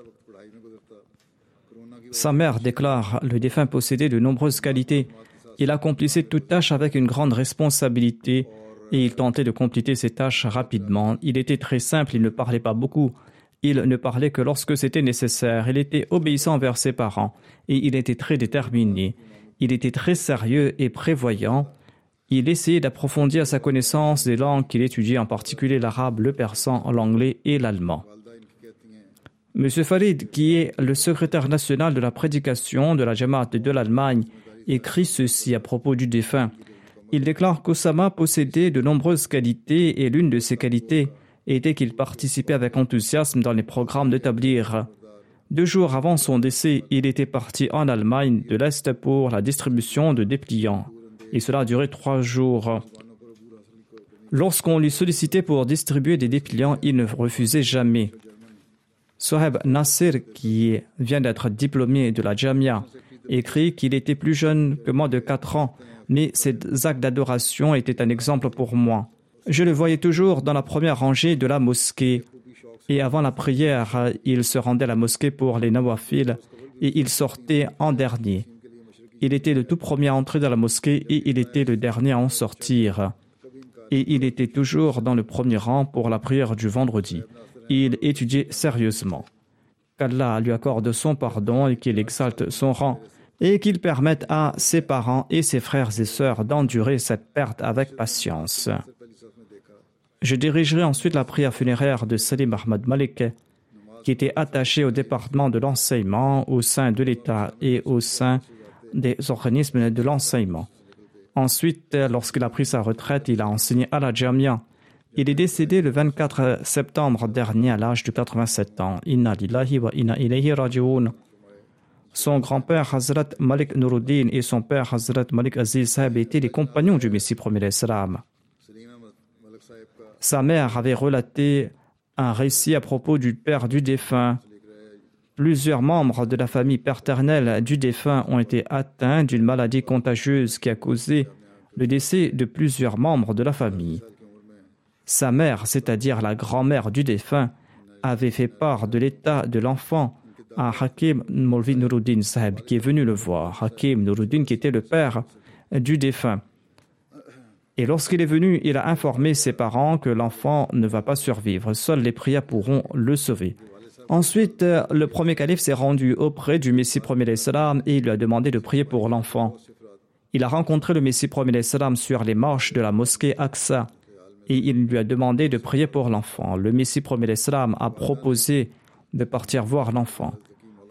Sa mère déclare le défunt possédait de nombreuses qualités. Il accomplissait toute tâche avec une grande responsabilité et il tentait de compléter ses tâches rapidement. Il était très simple, il ne parlait pas beaucoup. Il ne parlait que lorsque c'était nécessaire. Il était obéissant envers ses parents et il était très déterminé. Il était très sérieux et prévoyant. Il essayait d'approfondir sa connaissance des langues qu'il étudiait, en particulier l'arabe, le persan, l'anglais et l'allemand. M. Farid, qui est le secrétaire national de la prédication de la Jamaat de l'Allemagne, écrit ceci à propos du défunt. Il déclare qu'Osama possédait de nombreuses qualités et l'une de ces qualités était qu'il participait avec enthousiasme dans les programmes d'établir. Deux jours avant son décès, il était parti en Allemagne de l'Est pour la distribution de dépliants. Et cela a duré trois jours. Lorsqu'on lui sollicitait pour distribuer des dépliants, il ne refusait jamais. Soheb Nasser, qui vient d'être diplômé de la Jamia, écrit qu'il était plus jeune que moi de quatre ans mais ces actes d'adoration étaient un exemple pour moi. Je le voyais toujours dans la première rangée de la mosquée. Et avant la prière, il se rendait à la mosquée pour les nawafil et il sortait en dernier. Il était le tout premier à entrer dans la mosquée et il était le dernier à en sortir. Et il était toujours dans le premier rang pour la prière du vendredi. Il étudiait sérieusement. Qu'Allah lui accorde son pardon et qu'il exalte son rang et qu'il permette à ses parents et ses frères et sœurs d'endurer cette perte avec patience. Je dirigerai ensuite la prière funéraire de Salim Ahmad Malik, qui était attaché au département de l'enseignement au sein de l'État et au sein des organismes de l'enseignement. Ensuite, lorsqu'il a pris sa retraite, il a enseigné à la Jamia. Il est décédé le 24 septembre dernier à l'âge de 87 ans. Son grand-père Hazrat Malik Nuruddin et son père Hazrat Malik Aziz Sahib étaient les compagnons du Messie premier l'Islam. Sa mère avait relaté un récit à propos du père du défunt. Plusieurs membres de la famille paternelle du défunt ont été atteints d'une maladie contagieuse qui a causé le décès de plusieurs membres de la famille. Sa mère, c'est-à-dire la grand-mère du défunt, avait fait part de l'état de l'enfant à Hakim Molvi Nuruddin Sahib, qui est venu le voir. Hakim Nuruddin, qui était le père du défunt. Et lorsqu'il est venu, il a informé ses parents que l'enfant ne va pas survivre. Seules les prières pourront le sauver. Ensuite, le premier calife s'est rendu auprès du Messie premier l'Islam et il lui a demandé de prier pour l'enfant. Il a rencontré le Messie premier l'Islam sur les marches de la mosquée Aqsa et il lui a demandé de prier pour l'enfant. Le Messie premier l'Islam a proposé de partir voir l'enfant.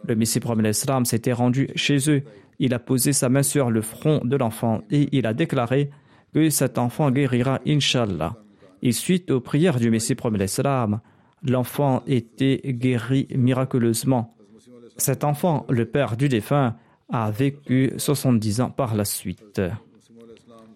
Le Messie premier l'Islam s'était rendu chez eux. Il a posé sa main sur le front de l'enfant et il a déclaré que cet enfant guérira, Inshallah. Et suite aux prières du Messie premier l'Islam, l'enfant était guéri miraculeusement. Cet enfant, le père du défunt, a vécu 70 ans par la suite.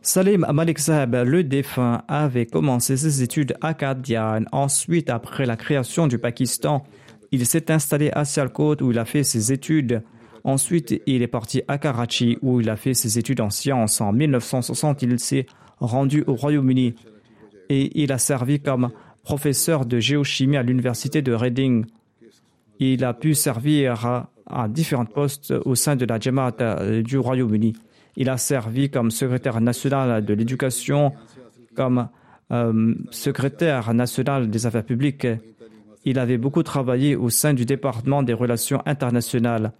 Salim Malik le défunt, avait commencé ses études à Kadian. Ensuite, après la création du Pakistan, il s'est installé à Sialkot où il a fait ses études. Ensuite, il est parti à Karachi où il a fait ses études en sciences. En 1960, il s'est rendu au Royaume-Uni et il a servi comme professeur de géochimie à l'université de Reading. Il a pu servir à, différents postes au sein de la Jamaat euh, du Royaume-Uni. Il a servi comme secrétaire national de l'éducation, comme euh, secrétaire national des affaires publiques. Il avait beaucoup travaillé au sein du département des relations internationales.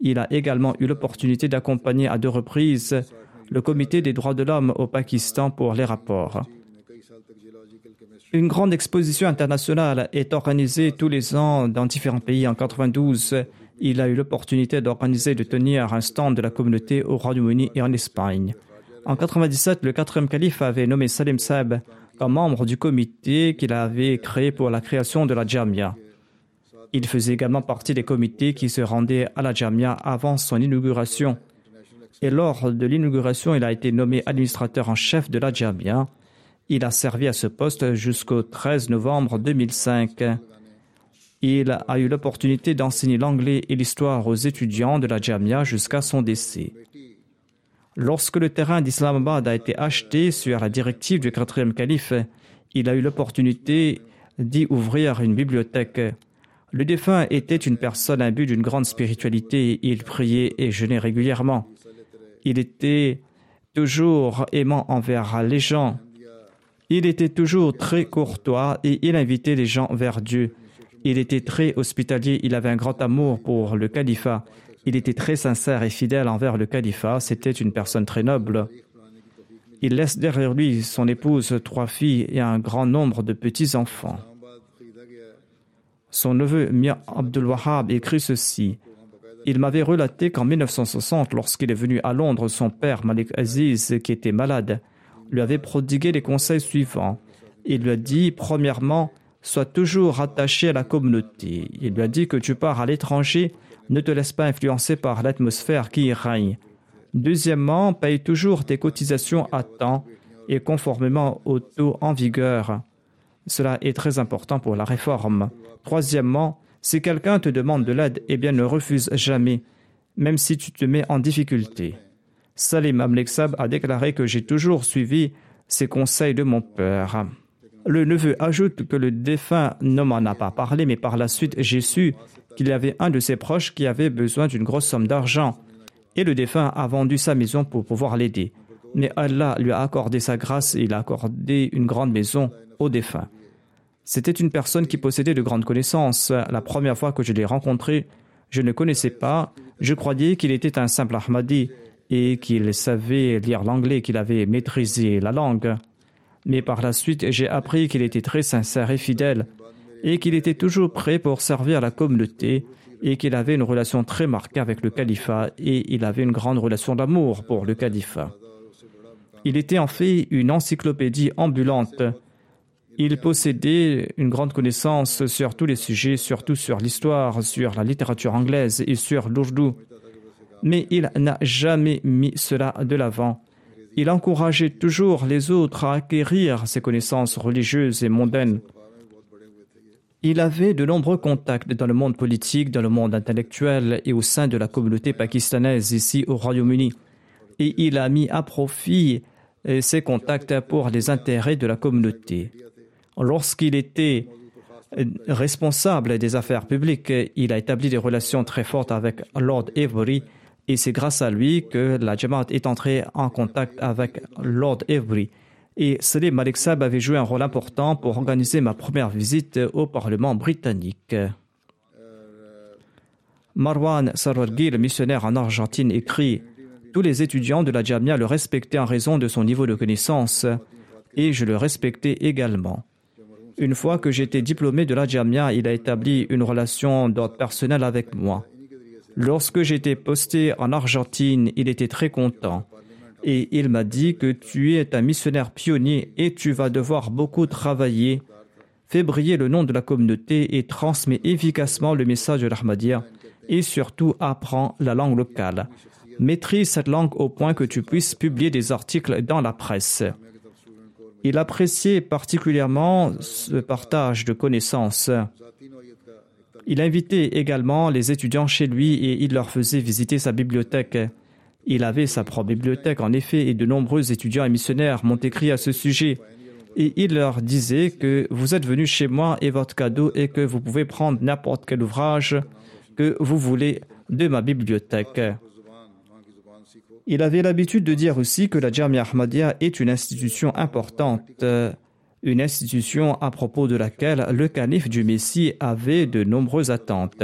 Il a également eu l'opportunité d'accompagner à deux reprises le comité des droits de l'homme au Pakistan pour les rapports. Une grande exposition internationale est organisée tous les ans dans différents pays. En 92, il a eu l'opportunité d'organiser et de tenir un stand de la communauté au Royaume-Uni et en Espagne. En 97, le quatrième calife avait nommé Salim Saeb comme membre du comité qu'il avait créé pour la création de la Jamia. Il faisait également partie des comités qui se rendaient à la Jamia avant son inauguration. Et lors de l'inauguration, il a été nommé administrateur en chef de la Jamia. Il a servi à ce poste jusqu'au 13 novembre 2005. Il a eu l'opportunité d'enseigner l'anglais et l'histoire aux étudiants de la Jamia jusqu'à son décès. Lorsque le terrain d'Islamabad a été acheté sur la directive du quatrième calife, il a eu l'opportunité d'y ouvrir une bibliothèque. Le défunt était une personne imbue d'une grande spiritualité. Il priait et jeûnait régulièrement. Il était toujours aimant envers les gens. Il était toujours très courtois et il invitait les gens vers Dieu. Il était très hospitalier, il avait un grand amour pour le califat. Il était très sincère et fidèle envers le califat. C'était une personne très noble. Il laisse derrière lui son épouse, trois filles et un grand nombre de petits-enfants. Son neveu Mia Abdul Wahab écrit ceci. Il m'avait relaté qu'en 1960, lorsqu'il est venu à Londres, son père Malik Aziz, qui était malade, lui avait prodigué les conseils suivants. Il lui a dit, premièrement, sois toujours attaché à la communauté. Il lui a dit que tu pars à l'étranger ne te laisse pas influencer par l'atmosphère qui y règne. Deuxièmement, paye toujours tes cotisations à temps et conformément au taux en vigueur. Cela est très important pour la réforme. Troisièmement, si quelqu'un te demande de l'aide, eh bien ne refuse jamais, même si tu te mets en difficulté. Salim Amleksab a déclaré que j'ai toujours suivi ces conseils de mon père. Le neveu ajoute que le défunt ne m'en a pas parlé, mais par la suite j'ai su qu'il y avait un de ses proches qui avait besoin d'une grosse somme d'argent et le défunt a vendu sa maison pour pouvoir l'aider. Mais Allah lui a accordé sa grâce et il a accordé une grande maison au défunt. C'était une personne qui possédait de grandes connaissances. La première fois que je l'ai rencontré, je ne connaissais pas. Je croyais qu'il était un simple Ahmadi et qu'il savait lire l'anglais, qu'il avait maîtrisé la langue. Mais par la suite, j'ai appris qu'il était très sincère et fidèle et qu'il était toujours prêt pour servir la communauté et qu'il avait une relation très marquée avec le califat et il avait une grande relation d'amour pour le califat. Il était en fait une encyclopédie ambulante. Il possédait une grande connaissance sur tous les sujets, surtout sur l'histoire, sur la littérature anglaise et sur l'ourdou. Mais il n'a jamais mis cela de l'avant. Il encourageait toujours les autres à acquérir ces connaissances religieuses et mondaines. Il avait de nombreux contacts dans le monde politique, dans le monde intellectuel et au sein de la communauté pakistanaise ici au Royaume-Uni. Et il a mis à profit ses contacts pour les intérêts de la communauté. Lorsqu'il était responsable des affaires publiques, il a établi des relations très fortes avec Lord Avery et c'est grâce à lui que la Jamaat est entrée en contact avec Lord Avery et Salim Malik avait joué un rôle important pour organiser ma première visite au Parlement britannique. Marwan Sarwargi, le missionnaire en Argentine, écrit Tous les étudiants de la Jamia le respectaient en raison de son niveau de connaissance, et je le respectais également. Une fois que j'étais diplômé de la Jamia, il a établi une relation d'ordre personnel avec moi. Lorsque j'étais posté en Argentine, il était très content et il m'a dit que tu es un missionnaire pionnier et tu vas devoir beaucoup travailler. Fais briller le nom de la communauté et transmets efficacement le message de l'Ahmadiyya et surtout apprends la langue locale. Maîtrise cette langue au point que tu puisses publier des articles dans la presse. Il appréciait particulièrement ce partage de connaissances. Il invitait également les étudiants chez lui et il leur faisait visiter sa bibliothèque. Il avait sa propre bibliothèque, en effet, et de nombreux étudiants et missionnaires m'ont écrit à ce sujet. Et il leur disait que vous êtes venus chez moi et votre cadeau est que vous pouvez prendre n'importe quel ouvrage que vous voulez de ma bibliothèque. Il avait l'habitude de dire aussi que la Jamia Ahmadiyya est une institution importante, une institution à propos de laquelle le calife du Messie avait de nombreuses attentes.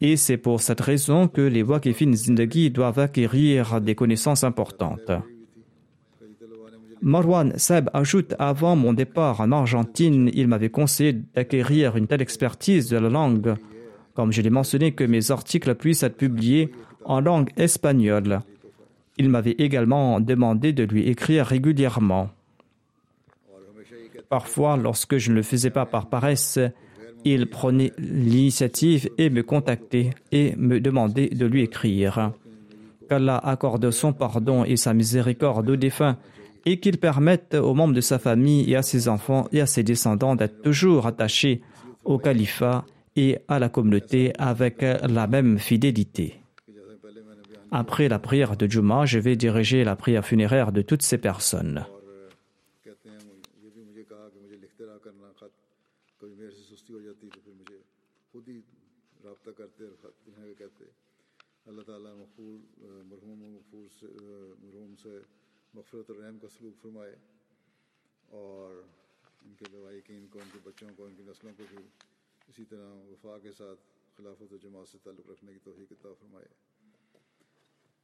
Et c'est pour cette raison que les Wakifin Zindagi doivent acquérir des connaissances importantes. Marwan Seb ajoute Avant mon départ en Argentine, il m'avait conseillé d'acquérir une telle expertise de la langue, comme je l'ai mentionné, que mes articles puissent être publiés en langue espagnole. Il m'avait également demandé de lui écrire régulièrement. Parfois, lorsque je ne le faisais pas par paresse, il prenait l'initiative et me contactait et me demandait de lui écrire. Qu'Allah accorde son pardon et sa miséricorde aux défunts et qu'il permette aux membres de sa famille et à ses enfants et à ses descendants d'être toujours attachés au califat et à la communauté avec la même fidélité. Après la prière de Juma, je vais diriger la prière funéraire de toutes ces personnes.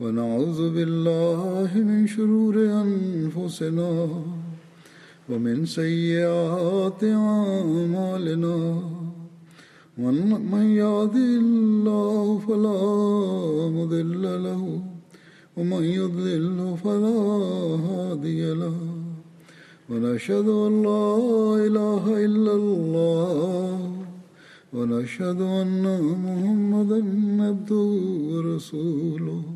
ونعوذ بالله من شرور أنفسنا ومن سيئات أعمالنا. من يهده الله فلا مضل له ومن يضلل فلا هادي له. ونشهد أن لا إله إلا الله ونشهد أن محمدا عبده ورسوله.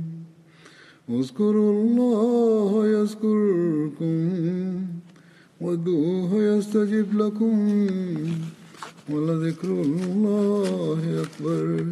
اذكروا الله يذكركم وادعوه يستجب لكم ولذكر الله أكبر.